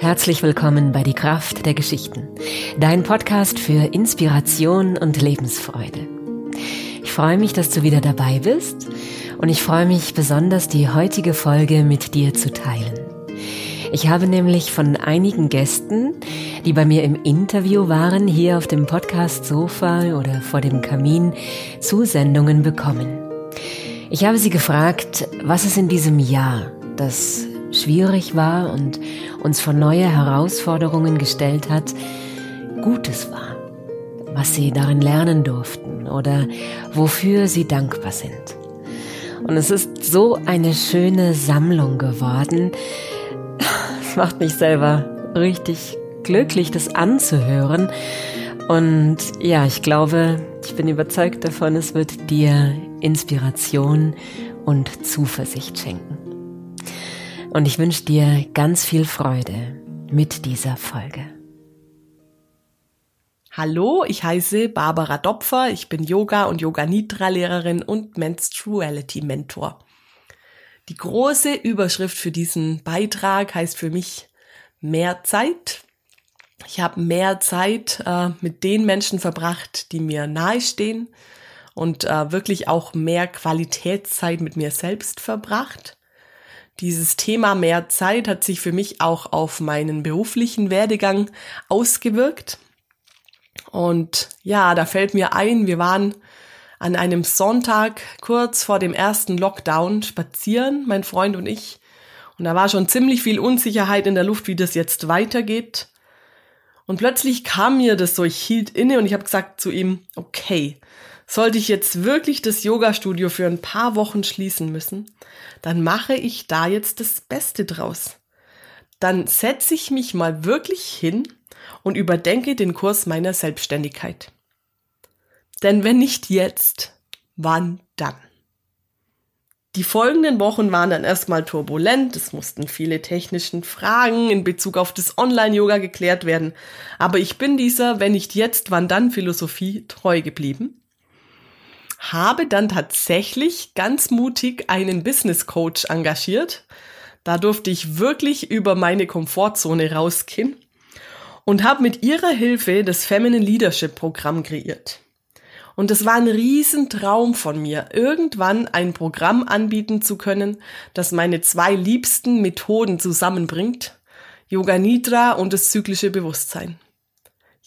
Herzlich willkommen bei Die Kraft der Geschichten, dein Podcast für Inspiration und Lebensfreude. Ich freue mich, dass du wieder dabei bist und ich freue mich besonders, die heutige Folge mit dir zu teilen. Ich habe nämlich von einigen Gästen, die bei mir im Interview waren, hier auf dem Podcast-Sofa oder vor dem Kamin, Zusendungen bekommen. Ich habe sie gefragt, was es in diesem Jahr, das schwierig war und uns vor neue Herausforderungen gestellt hat, Gutes war, was sie darin lernen durften oder wofür sie dankbar sind. Und es ist so eine schöne Sammlung geworden. Es macht mich selber richtig glücklich, das anzuhören. Und ja, ich glaube, ich bin überzeugt davon, es wird dir Inspiration und Zuversicht schenken. Und ich wünsche dir ganz viel Freude mit dieser Folge. Hallo, ich heiße Barbara Dopfer. Ich bin Yoga- und Yoga-Nidra-Lehrerin und Menstruality-Mentor. Die große Überschrift für diesen Beitrag heißt für mich mehr Zeit. Ich habe mehr Zeit äh, mit den Menschen verbracht, die mir nahestehen und äh, wirklich auch mehr Qualitätszeit mit mir selbst verbracht. Dieses Thema mehr Zeit hat sich für mich auch auf meinen beruflichen Werdegang ausgewirkt. Und ja, da fällt mir ein, wir waren an einem Sonntag kurz vor dem ersten Lockdown spazieren, mein Freund und ich. Und da war schon ziemlich viel Unsicherheit in der Luft, wie das jetzt weitergeht. Und plötzlich kam mir das so, ich hielt inne und ich habe gesagt zu ihm, okay, sollte ich jetzt wirklich das Yoga-Studio für ein paar Wochen schließen müssen, dann mache ich da jetzt das Beste draus. Dann setze ich mich mal wirklich hin und überdenke den Kurs meiner Selbstständigkeit. Denn wenn nicht jetzt, wann dann? Die folgenden Wochen waren dann erstmal turbulent, es mussten viele technischen Fragen in Bezug auf das Online-Yoga geklärt werden, aber ich bin dieser wenn nicht jetzt, wann dann Philosophie treu geblieben habe dann tatsächlich ganz mutig einen Business Coach engagiert. Da durfte ich wirklich über meine Komfortzone rausgehen und habe mit ihrer Hilfe das Feminine Leadership Programm kreiert. Und es war ein Riesentraum von mir, irgendwann ein Programm anbieten zu können, das meine zwei liebsten Methoden zusammenbringt, Yoga Nidra und das zyklische Bewusstsein.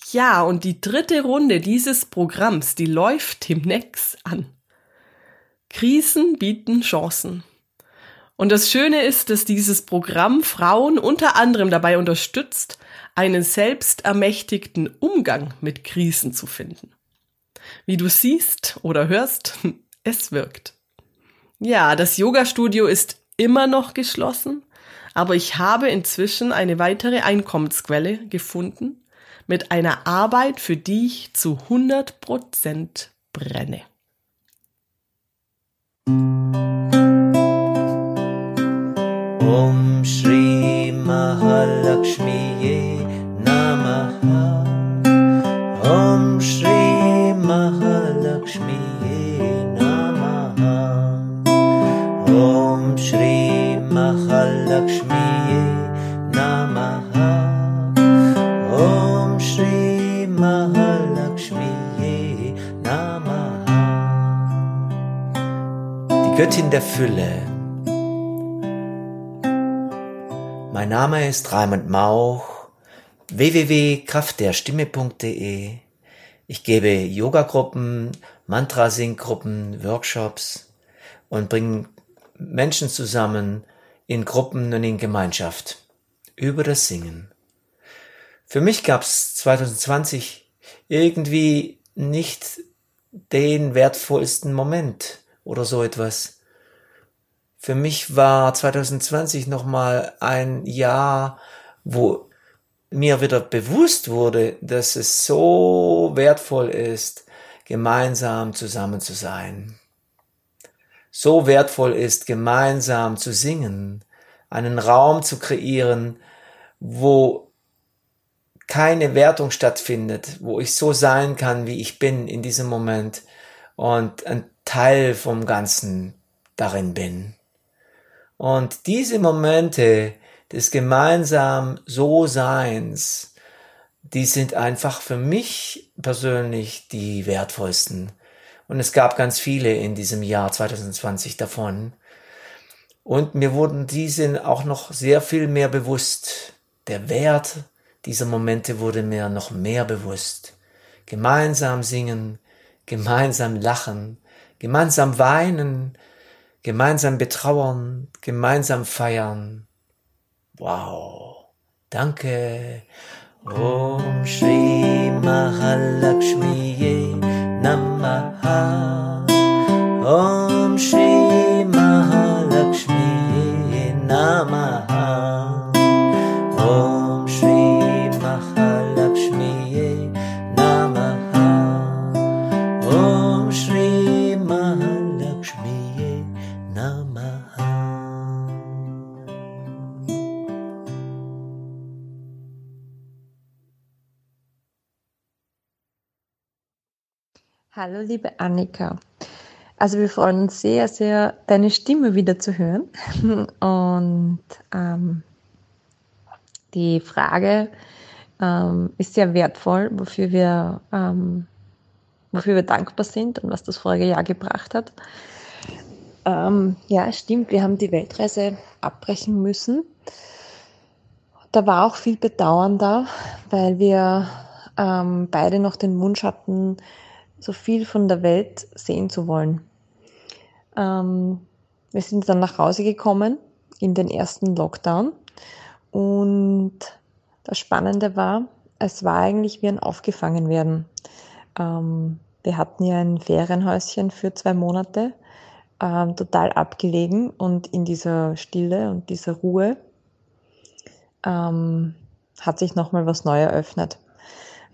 Ja, und die dritte Runde dieses Programms, die läuft demnächst an. Krisen bieten Chancen. Und das Schöne ist, dass dieses Programm Frauen unter anderem dabei unterstützt, einen selbstermächtigten Umgang mit Krisen zu finden. Wie du siehst oder hörst, es wirkt. Ja, das Yoga-Studio ist immer noch geschlossen, aber ich habe inzwischen eine weitere Einkommensquelle gefunden mit einer Arbeit, für die ich zu 100 Prozent brenne. Om Shri Mahalakshmi Namaha Om Shri Mahalakshmi Namaha Om Shri Mahalakshmi Göttin der Fülle Mein Name ist Raimund Mauch, www.kraftderstimme.de. Ich gebe Yogagruppen, Mantra-Sing-Gruppen, Workshops und bringe Menschen zusammen in Gruppen und in Gemeinschaft über das Singen. Für mich gab es 2020 irgendwie nicht den wertvollsten Moment oder so etwas für mich war 2020 nochmal ein Jahr, wo mir wieder bewusst wurde, dass es so wertvoll ist, gemeinsam zusammen zu sein. So wertvoll ist, gemeinsam zu singen, einen Raum zu kreieren, wo keine Wertung stattfindet, wo ich so sein kann, wie ich bin in diesem Moment und ein Teil vom Ganzen darin bin. Und diese Momente, des gemeinsam So-Seins, die sind einfach für mich persönlich die wertvollsten. Und es gab ganz viele in diesem Jahr 2020 davon. Und mir wurden diese auch noch sehr viel mehr bewusst. Der Wert dieser Momente wurde mir noch mehr bewusst. Gemeinsam singen, gemeinsam lachen, gemeinsam weinen, gemeinsam betrauern, gemeinsam feiern. Wow. Danke. Om Shri Mahalakshmi Namaha. Om Shri Mahalakshmi Namaha. Om Hallo, liebe Annika. Also wir freuen uns sehr, sehr, deine Stimme wieder zu hören. Und ähm, die Frage ähm, ist sehr wertvoll, wofür wir, ähm, wofür wir dankbar sind und was das vorige Jahr gebracht hat. Ähm, ja, stimmt, wir haben die Weltreise abbrechen müssen. Da war auch viel Bedauern da, weil wir ähm, beide noch den Wunsch hatten, so viel von der Welt sehen zu wollen. Ähm, wir sind dann nach Hause gekommen in den ersten Lockdown und das Spannende war, es war eigentlich wie ein Aufgefangenwerden. Ähm, wir hatten ja ein Ferienhäuschen für zwei Monate, ähm, total abgelegen und in dieser Stille und dieser Ruhe ähm, hat sich nochmal was neu eröffnet.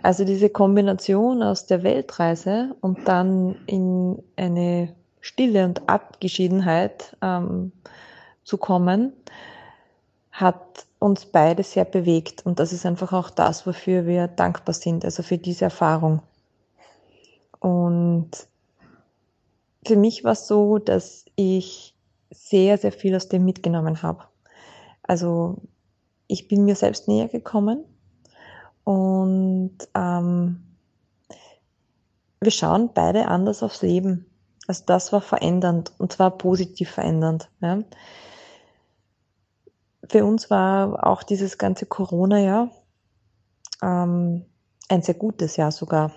Also diese Kombination aus der Weltreise und dann in eine Stille und Abgeschiedenheit ähm, zu kommen, hat uns beide sehr bewegt. Und das ist einfach auch das, wofür wir dankbar sind, also für diese Erfahrung. Und für mich war es so, dass ich sehr, sehr viel aus dem mitgenommen habe. Also ich bin mir selbst näher gekommen und ähm, wir schauen beide anders aufs Leben. Also das war verändernd und zwar positiv verändernd. Ja. Für uns war auch dieses ganze Corona-Jahr ähm, ein sehr gutes Jahr sogar.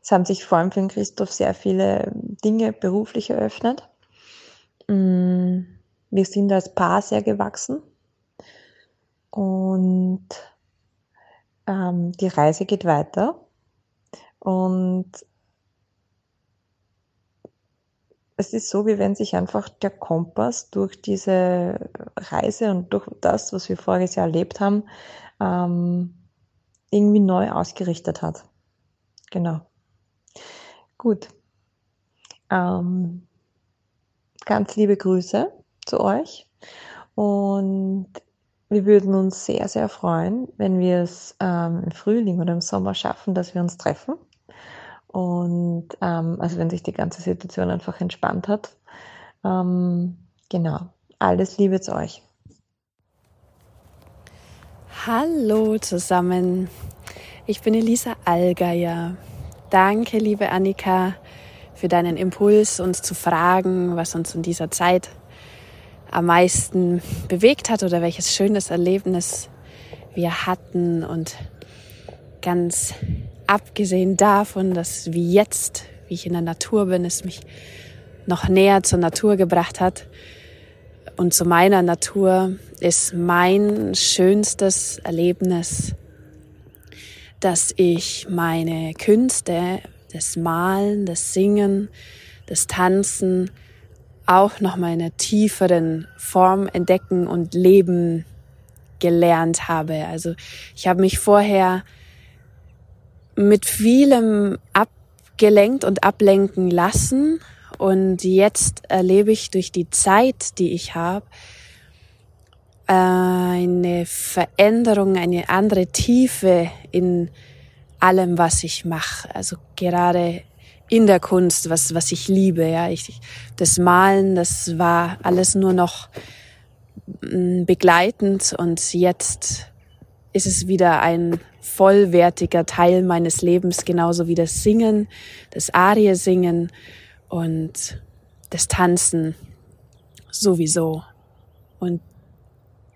Es haben sich vor allem für den Christoph sehr viele Dinge beruflich eröffnet. Mm, wir sind als Paar sehr gewachsen und ähm, die Reise geht weiter. Und es ist so, wie wenn sich einfach der Kompass durch diese Reise und durch das, was wir voriges Jahr erlebt haben, ähm, irgendwie neu ausgerichtet hat. Genau. Gut. Ähm, ganz liebe Grüße zu euch und wir würden uns sehr, sehr freuen, wenn wir es ähm, im Frühling oder im Sommer schaffen, dass wir uns treffen. Und ähm, also wenn sich die ganze Situation einfach entspannt hat. Ähm, genau. Alles Liebe zu euch. Hallo zusammen. Ich bin Elisa Allgeier. Danke, liebe Annika, für deinen Impuls, uns zu fragen, was uns in dieser Zeit am meisten bewegt hat oder welches schönes Erlebnis wir hatten und ganz abgesehen davon, dass wie jetzt, wie ich in der Natur bin, es mich noch näher zur Natur gebracht hat und zu meiner Natur ist mein schönstes Erlebnis, dass ich meine Künste, das Malen, das Singen, das Tanzen auch noch mal in einer tieferen Form entdecken und leben gelernt habe. Also ich habe mich vorher mit vielem abgelenkt und ablenken lassen und jetzt erlebe ich durch die Zeit, die ich habe, eine Veränderung, eine andere Tiefe in allem, was ich mache. Also gerade in der Kunst, was, was ich liebe. Ja, ich, das Malen, das war alles nur noch mm, begleitend und jetzt ist es wieder ein vollwertiger Teil meines Lebens, genauso wie das Singen, das Arie-Singen und das Tanzen sowieso. Und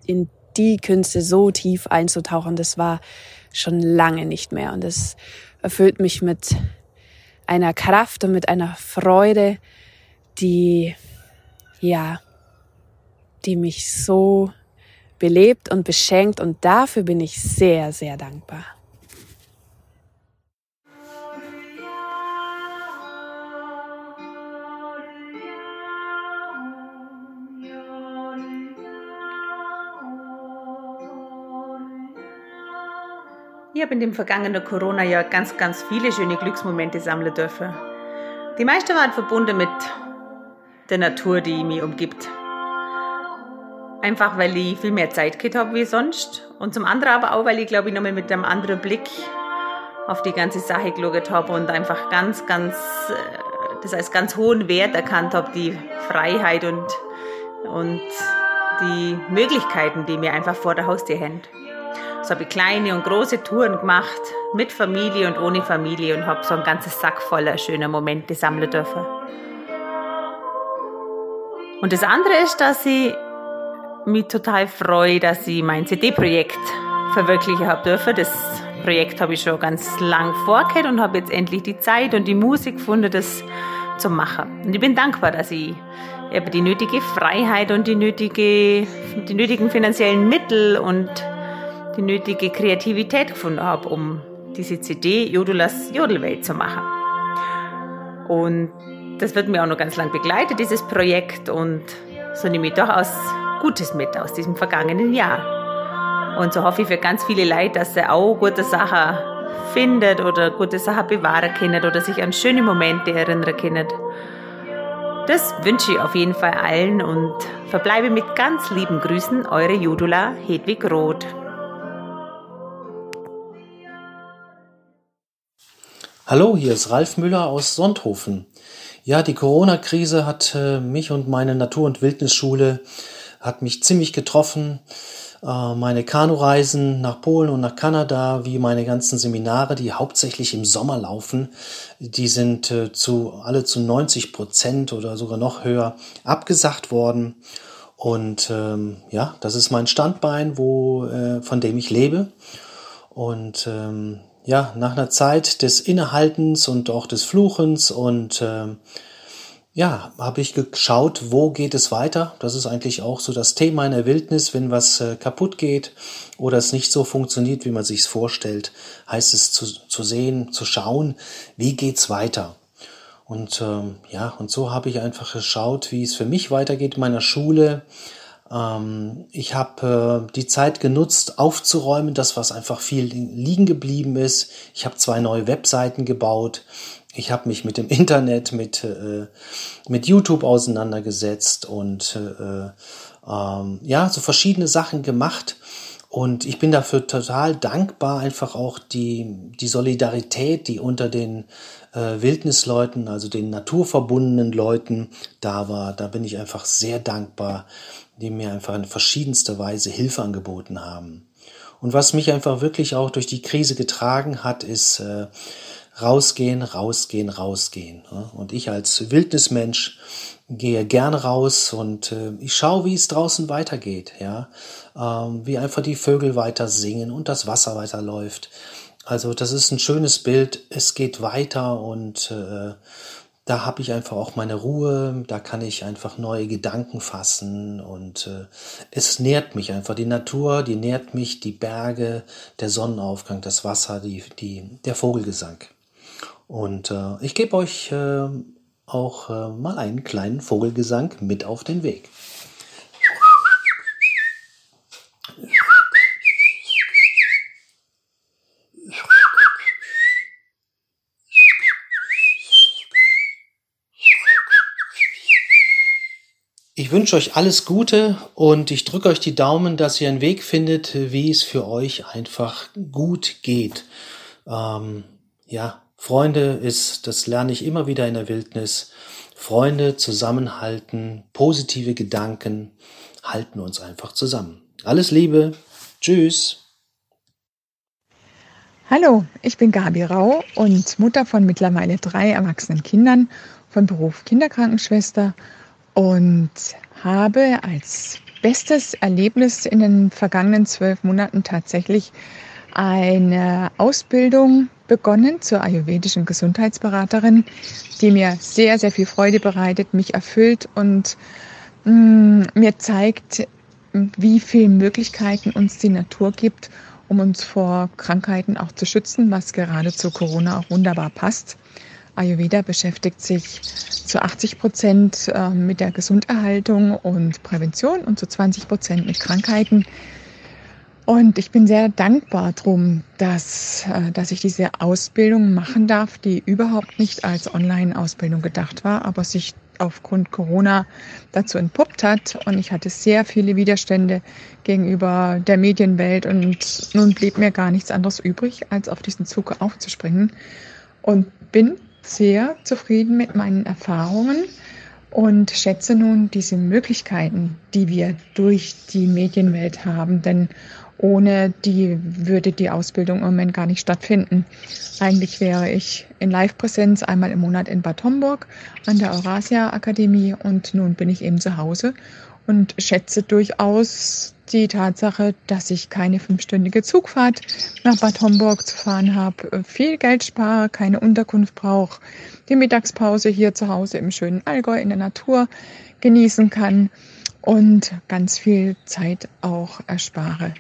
in die Künste so tief einzutauchen, das war schon lange nicht mehr. Und es erfüllt mich mit einer Kraft und mit einer Freude, die, ja, die mich so belebt und beschenkt. Und dafür bin ich sehr, sehr dankbar. Ich habe in dem vergangenen Corona-Jahr ganz, ganz viele schöne Glücksmomente sammeln dürfen. Die meisten waren verbunden mit der Natur, die mich umgibt. Einfach weil ich viel mehr Zeit gehabt habe wie sonst. Und zum anderen aber auch, weil ich glaube ich nochmal mit einem anderen Blick auf die ganze Sache geschaut habe und einfach ganz, ganz, äh, das als ganz hohen Wert erkannt habe, die Freiheit und, und die Möglichkeiten, die mir einfach vor der Haustür haben. So habe ich kleine und große Touren gemacht, mit Familie und ohne Familie und habe so ein ganzes Sack voller schöner Momente sammeln dürfen. Und das andere ist, dass ich mich total freue, dass ich mein CD-Projekt verwirklichen habe dürfen. Das Projekt habe ich schon ganz lang vorgehabt und habe jetzt endlich die Zeit und die Musik gefunden, das zu machen. Und ich bin dankbar, dass ich eben die nötige Freiheit und die, nötige, die nötigen finanziellen Mittel und die nötige Kreativität gefunden habe, um diese CD Jodulas Jodelwelt zu machen. Und das wird mir auch noch ganz lang begleiten, dieses Projekt. Und so nehme ich durchaus Gutes mit aus diesem vergangenen Jahr. Und so hoffe ich für ganz viele Leute, dass sie auch gute Sachen findet oder gute Sachen bewahren können oder sich an schöne Momente erinnern können. Das wünsche ich auf jeden Fall allen und verbleibe mit ganz lieben Grüßen, eure Judula Hedwig Roth. Hallo, hier ist Ralf Müller aus Sonthofen. Ja, die Corona-Krise hat äh, mich und meine Natur- und Wildnisschule hat mich ziemlich getroffen. Äh, meine Kanureisen nach Polen und nach Kanada, wie meine ganzen Seminare, die hauptsächlich im Sommer laufen, die sind äh, zu alle zu 90 Prozent oder sogar noch höher abgesagt worden. Und ähm, ja, das ist mein Standbein, wo äh, von dem ich lebe. Und ähm, ja, nach einer Zeit des Innehaltens und auch des Fluchens und äh, ja, habe ich geschaut, wo geht es weiter. Das ist eigentlich auch so das Thema in der Wildnis, wenn was äh, kaputt geht oder es nicht so funktioniert, wie man sich es vorstellt, heißt es zu, zu sehen, zu schauen, wie geht's weiter. Und ähm, ja, und so habe ich einfach geschaut, wie es für mich weitergeht in meiner Schule, ähm, ich habe äh, die Zeit genutzt, aufzuräumen, das, was einfach viel liegen geblieben ist. Ich habe zwei neue Webseiten gebaut. Ich habe mich mit dem Internet, mit, äh, mit YouTube auseinandergesetzt und äh, ähm, ja, so verschiedene Sachen gemacht. Und ich bin dafür total dankbar, einfach auch die, die Solidarität, die unter den äh, Wildnisleuten, also den naturverbundenen Leuten da war. Da bin ich einfach sehr dankbar, die mir einfach in verschiedenster Weise Hilfe angeboten haben. Und was mich einfach wirklich auch durch die Krise getragen hat, ist äh, rausgehen, rausgehen, rausgehen. Und ich als Wildnismensch gehe gerne raus und äh, ich schaue, wie es draußen weitergeht, ja, ähm, wie einfach die Vögel weiter singen und das Wasser weiterläuft. Also das ist ein schönes Bild. Es geht weiter und äh, da habe ich einfach auch meine Ruhe, da kann ich einfach neue Gedanken fassen und äh, es nährt mich einfach. Die Natur, die nährt mich, die Berge, der Sonnenaufgang, das Wasser, die, die, der Vogelgesang. Und äh, ich gebe euch äh, auch äh, mal einen kleinen Vogelgesang mit auf den Weg. Ich wünsche euch alles Gute und ich drücke euch die Daumen, dass ihr einen Weg findet, wie es für euch einfach gut geht. Ähm, ja, Freunde ist, das lerne ich immer wieder in der Wildnis. Freunde zusammenhalten, positive Gedanken, halten uns einfach zusammen. Alles Liebe. Tschüss. Hallo, ich bin Gabi Rau und Mutter von mittlerweile drei erwachsenen Kindern, von Beruf Kinderkrankenschwester und habe als bestes Erlebnis in den vergangenen zwölf Monaten tatsächlich eine Ausbildung begonnen zur ayurvedischen Gesundheitsberaterin, die mir sehr, sehr viel Freude bereitet, mich erfüllt und mh, mm, mir zeigt, wie viele Möglichkeiten uns die Natur gibt, um uns vor Krankheiten auch zu schützen, was gerade zu Corona auch wunderbar passt. Ayurveda beschäftigt sich zu 80 Prozent ähm, mit der Gesunderhaltung und Prävention und zu 20 Prozent mit Krankheiten. Und ich bin sehr dankbar drum, dass, äh, dass ich diese Ausbildung machen darf, die überhaupt nicht als Online-Ausbildung gedacht war, aber sich aufgrund Corona dazu entpuppt hat. Und ich hatte sehr viele Widerstände gegenüber der Medienwelt und nun blieb mir gar nichts anderes übrig, als auf diesen Zug aufzuspringen. Und bin sehr zufrieden mit meinen Erfahrungen und schätze nun diese Möglichkeiten, die wir durch die Medienwelt haben. Denn ohne die würde die Ausbildung im Moment gar nicht stattfinden. Eigentlich wäre ich in Live-Präsenz einmal im Monat in Bad Homburg an der Eurasia Akademie und nun bin ich eben zu Hause und schätze durchaus die Tatsache, dass ich keine fünfstündige Zugfahrt nach Bad Homburg zu fahren habe, viel Geld spare, keine Unterkunft brauche, die Mittagspause hier zu Hause im schönen Allgäu in der Natur genießen kann und ganz viel Zeit auch erspare.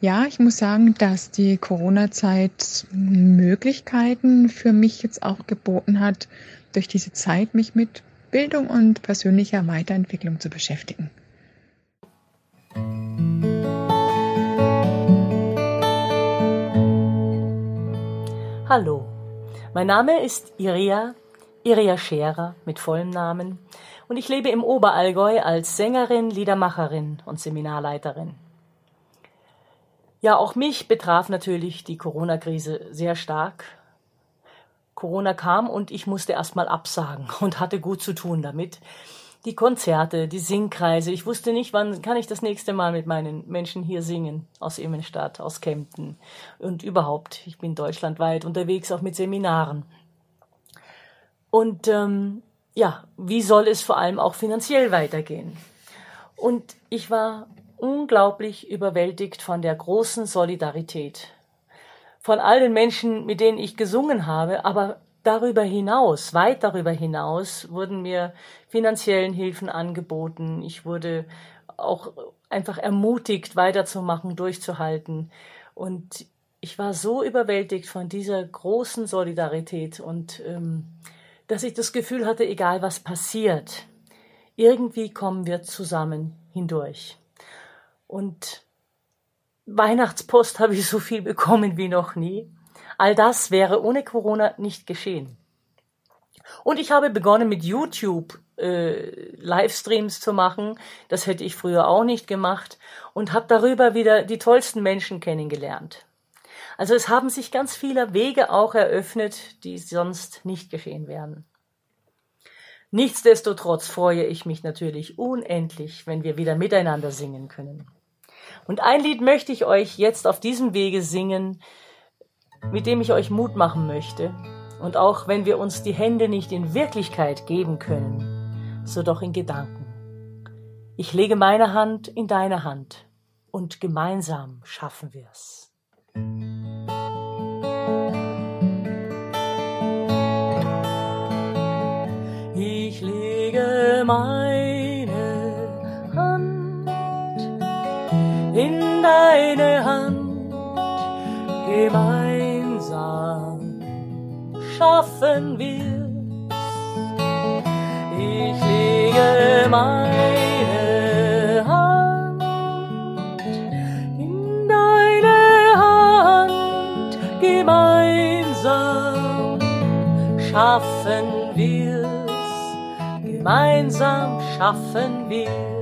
Ja, ich muss sagen, dass die Corona-Zeit Möglichkeiten für mich jetzt auch geboten hat, durch diese Zeit mich mit Bildung und persönlicher Weiterentwicklung zu beschäftigen. Hallo, mein Name ist Iria, Iria Scherer mit vollem Namen und ich lebe im Oberallgäu als Sängerin, Liedermacherin und Seminarleiterin. Ja, auch mich betraf natürlich die Corona-Krise sehr stark. Corona kam und ich musste erstmal absagen und hatte gut zu tun damit. Die Konzerte, die Singkreise. Ich wusste nicht, wann kann ich das nächste Mal mit meinen Menschen hier singen. Aus Immenstadt, aus Kempten und überhaupt. Ich bin deutschlandweit unterwegs, auch mit Seminaren. Und ähm, ja, wie soll es vor allem auch finanziell weitergehen? Und ich war unglaublich überwältigt von der großen Solidarität. Von all den Menschen, mit denen ich gesungen habe, aber darüber hinaus, weit darüber hinaus, wurden mir finanziellen Hilfen angeboten. Ich wurde auch einfach ermutigt, weiterzumachen, durchzuhalten. Und ich war so überwältigt von dieser großen Solidarität und ähm, dass ich das Gefühl hatte, egal was passiert, irgendwie kommen wir zusammen hindurch. Und Weihnachtspost habe ich so viel bekommen wie noch nie. All das wäre ohne Corona nicht geschehen. Und ich habe begonnen mit YouTube äh, Livestreams zu machen. Das hätte ich früher auch nicht gemacht und habe darüber wieder die tollsten Menschen kennengelernt. Also es haben sich ganz viele Wege auch eröffnet, die sonst nicht geschehen wären. Nichtsdestotrotz freue ich mich natürlich unendlich, wenn wir wieder miteinander singen können. Und ein Lied möchte ich euch jetzt auf diesem Wege singen, mit dem ich euch Mut machen möchte. Und auch wenn wir uns die Hände nicht in Wirklichkeit geben können, so doch in Gedanken. Ich lege meine Hand in deine Hand und gemeinsam schaffen wir's. Ich lege meine schaffen wir. Ich lege meine Hand in deine Hand gemeinsam schaffen wir's. Gemeinsam schaffen wir.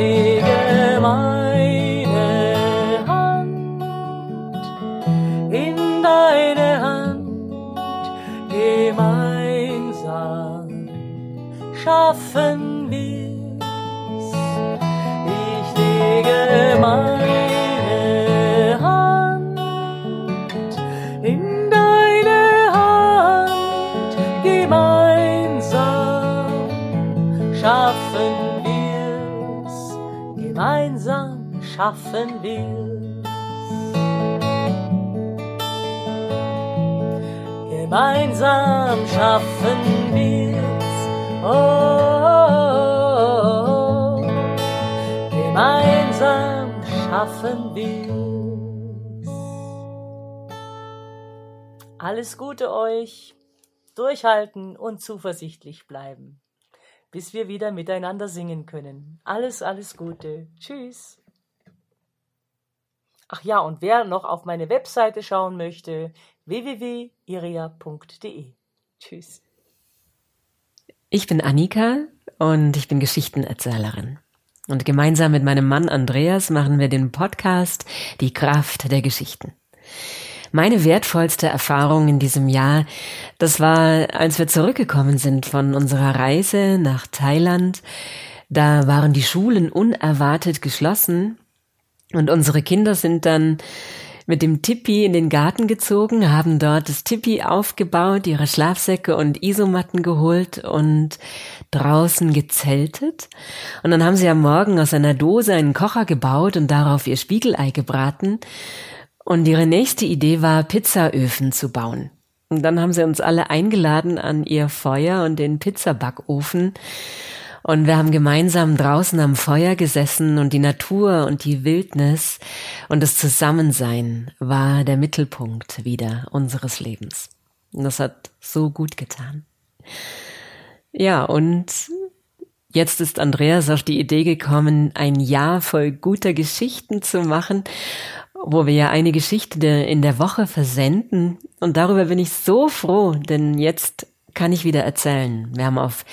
lege schaffen wir's. Gemeinsam schaffen wir's. Oh, gemeinsam schaffen wir's. Alles Gute euch. Durchhalten und zuversichtlich bleiben, bis wir wieder miteinander singen können. Alles, alles Gute. Tschüss. Ach ja, und wer noch auf meine Webseite schauen möchte, www.iria.de. Tschüss. Ich bin Annika und ich bin Geschichtenerzählerin. Und gemeinsam mit meinem Mann Andreas machen wir den Podcast Die Kraft der Geschichten. Meine wertvollste Erfahrung in diesem Jahr, das war, als wir zurückgekommen sind von unserer Reise nach Thailand. Da waren die Schulen unerwartet geschlossen und unsere Kinder sind dann mit dem Tipi in den Garten gezogen, haben dort das Tipi aufgebaut, ihre Schlafsäcke und Isomatten geholt und draußen gezeltet. Und dann haben sie am Morgen aus einer Dose einen Kocher gebaut und darauf ihr Spiegelei gebraten. Und ihre nächste Idee war, Pizzaöfen zu bauen. Und dann haben sie uns alle eingeladen an ihr Feuer und den Pizzabackofen. Und wir haben gemeinsam draußen am Feuer gesessen und die Natur und die Wildnis und das Zusammensein war der Mittelpunkt wieder unseres Lebens. Und das hat so gut getan. Ja, und jetzt ist Andreas auf die Idee gekommen, ein Jahr voll guter Geschichten zu machen, wo wir ja eine Geschichte in der Woche versenden. Und darüber bin ich so froh, denn jetzt kann ich wieder erzählen. Wir haben auf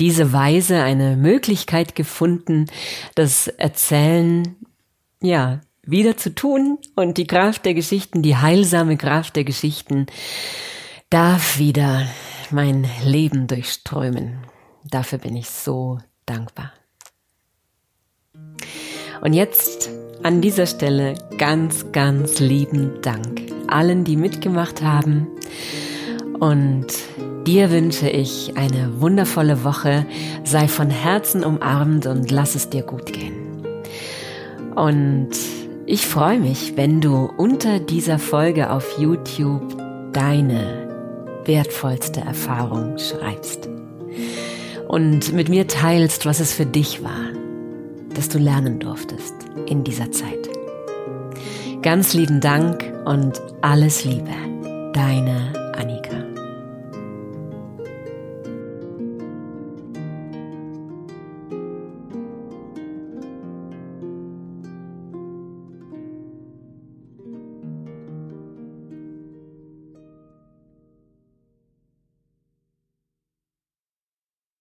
diese Weise eine Möglichkeit gefunden, das Erzählen, ja, wieder zu tun und die Kraft der Geschichten, die heilsame Kraft der Geschichten darf wieder mein Leben durchströmen. Dafür bin ich so dankbar. Und jetzt an dieser Stelle ganz, ganz lieben Dank allen, die mitgemacht haben und Dir wünsche ich eine wundervolle Woche. Sei von Herzen umarmt und lass es dir gut gehen. Und ich freue mich, wenn du unter dieser Folge auf YouTube deine wertvollste Erfahrung schreibst. Und mit mir teilst, was es für dich war, dass du lernen durftest in dieser Zeit. Ganz lieben Dank und alles Liebe. Deine